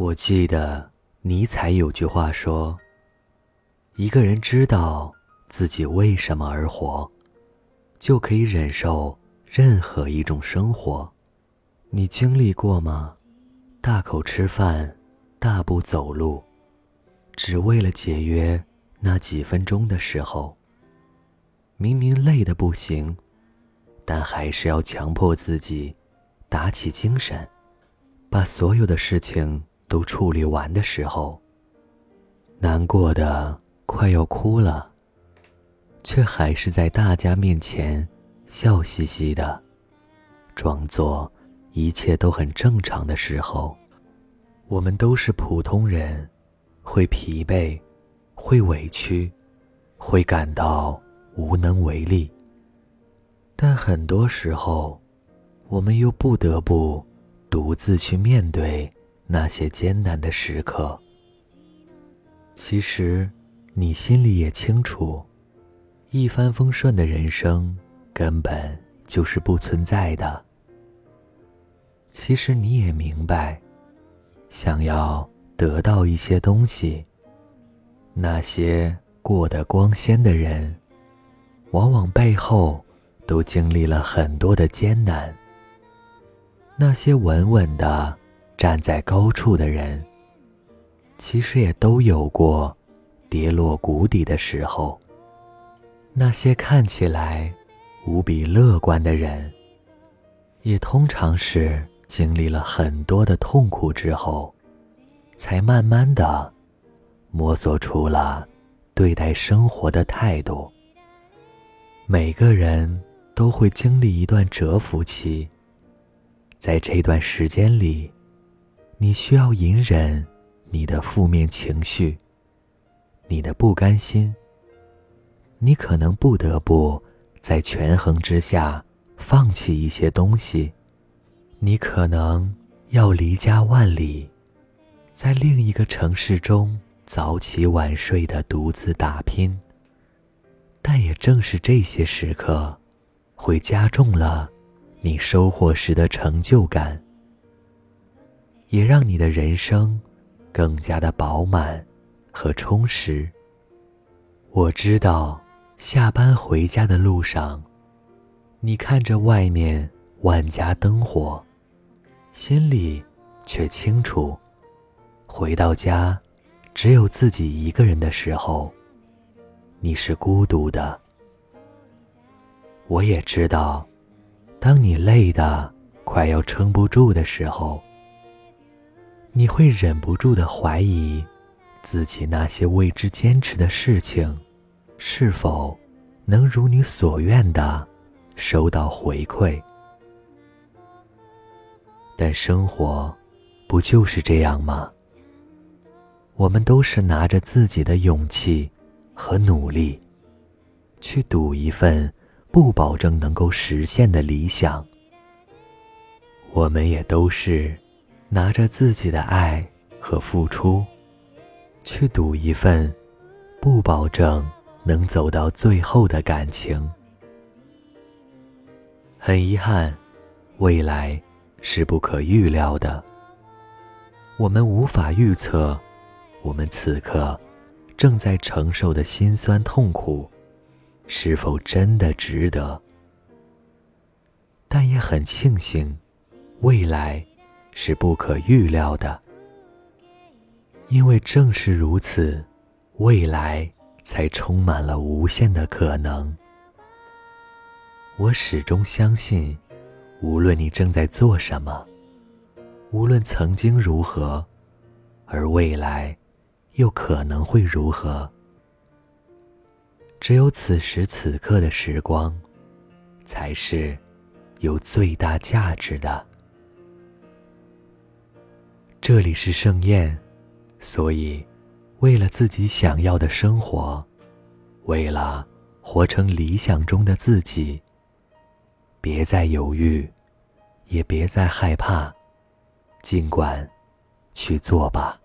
我记得尼采有句话说：“一个人知道自己为什么而活，就可以忍受任何一种生活。”你经历过吗？大口吃饭，大步走路，只为了节约那几分钟的时候。明明累得不行，但还是要强迫自己打起精神，把所有的事情都处理完的时候。难过的快要哭了，却还是在大家面前笑嘻嘻的，装作一切都很正常的时候。我们都是普通人，会疲惫，会委屈，会感到。无能为力，但很多时候，我们又不得不独自去面对那些艰难的时刻。其实，你心里也清楚，一帆风顺的人生根本就是不存在的。其实，你也明白，想要得到一些东西，那些过得光鲜的人。往往背后都经历了很多的艰难。那些稳稳的站在高处的人，其实也都有过跌落谷底的时候。那些看起来无比乐观的人，也通常是经历了很多的痛苦之后，才慢慢的摸索出了对待生活的态度。每个人都会经历一段蛰伏期，在这段时间里，你需要隐忍你的负面情绪，你的不甘心。你可能不得不在权衡之下放弃一些东西，你可能要离家万里，在另一个城市中早起晚睡的独自打拼。但也正是这些时刻，会加重了你收获时的成就感，也让你的人生更加的饱满和充实。我知道，下班回家的路上，你看着外面万家灯火，心里却清楚，回到家，只有自己一个人的时候。你是孤独的，我也知道，当你累的快要撑不住的时候，你会忍不住的怀疑自己那些为之坚持的事情，是否能如你所愿的收到回馈。但生活不就是这样吗？我们都是拿着自己的勇气。和努力，去赌一份不保证能够实现的理想。我们也都是拿着自己的爱和付出，去赌一份不保证能走到最后的感情。很遗憾，未来是不可预料的，我们无法预测，我们此刻。正在承受的辛酸痛苦，是否真的值得？但也很庆幸，未来是不可预料的，因为正是如此，未来才充满了无限的可能。我始终相信，无论你正在做什么，无论曾经如何，而未来。又可能会如何？只有此时此刻的时光，才是有最大价值的。这里是盛宴，所以，为了自己想要的生活，为了活成理想中的自己，别再犹豫，也别再害怕，尽管去做吧。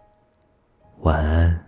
晚安。